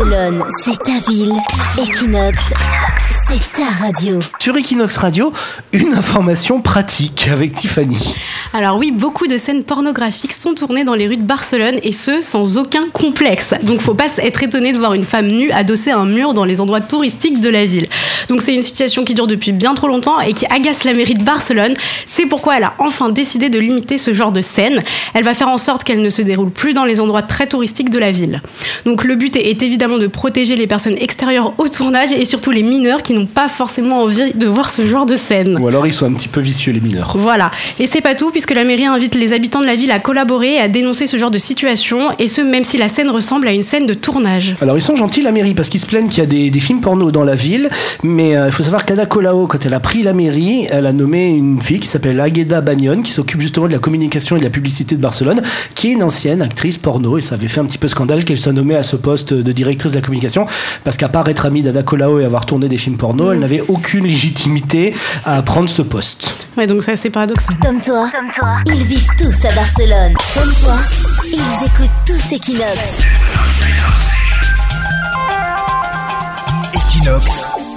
Barcelone, c'est ta ville. Equinox, c'est ta radio. Sur Equinox Radio, une information pratique avec Tiffany. Alors oui, beaucoup de scènes pornographiques sont tournées dans les rues de Barcelone et ce, sans aucun complexe. Donc faut pas être étonné de voir une femme nue adossée à un mur dans les endroits touristiques de la ville. Donc c'est une situation qui dure depuis bien trop longtemps et qui agace la mairie de Barcelone. C'est pourquoi elle a enfin décidé de limiter ce genre de scène. Elle va faire en sorte qu'elle ne se déroule plus dans les endroits très touristiques de la ville. Donc le but est évidemment de protéger les personnes extérieures au tournage et surtout les mineurs qui n'ont pas forcément envie de voir ce genre de scène. Ou alors ils sont un petit peu vicieux les mineurs. Voilà. Et c'est pas tout puisque la mairie invite les habitants de la ville à collaborer et à dénoncer ce genre de situation et ce même si la scène ressemble à une scène de tournage. Alors ils sont gentils la mairie parce qu'ils se plaignent qu'il y a des, des films porno dans la ville, mais euh, il faut savoir qu'Ada Colau, quand elle a pris la mairie, elle a nommé une fille qui s'appelle Agueda Bagnon, qui s'occupe justement de la communication et de la publicité de Barcelone, qui est une ancienne actrice porno et ça avait fait un petit peu scandale qu'elle soit nommée à ce poste de directrice de la communication parce qu'à part être amie d'Ada Colau et avoir tourné des films porno, elle n'avait aucune légitimité à prendre ce poste. Ouais, donc ça c'est paradoxal. Comme toi, ils vivent tous à Barcelone. Comme toi, ils écoutent tous Equinox. Equinox,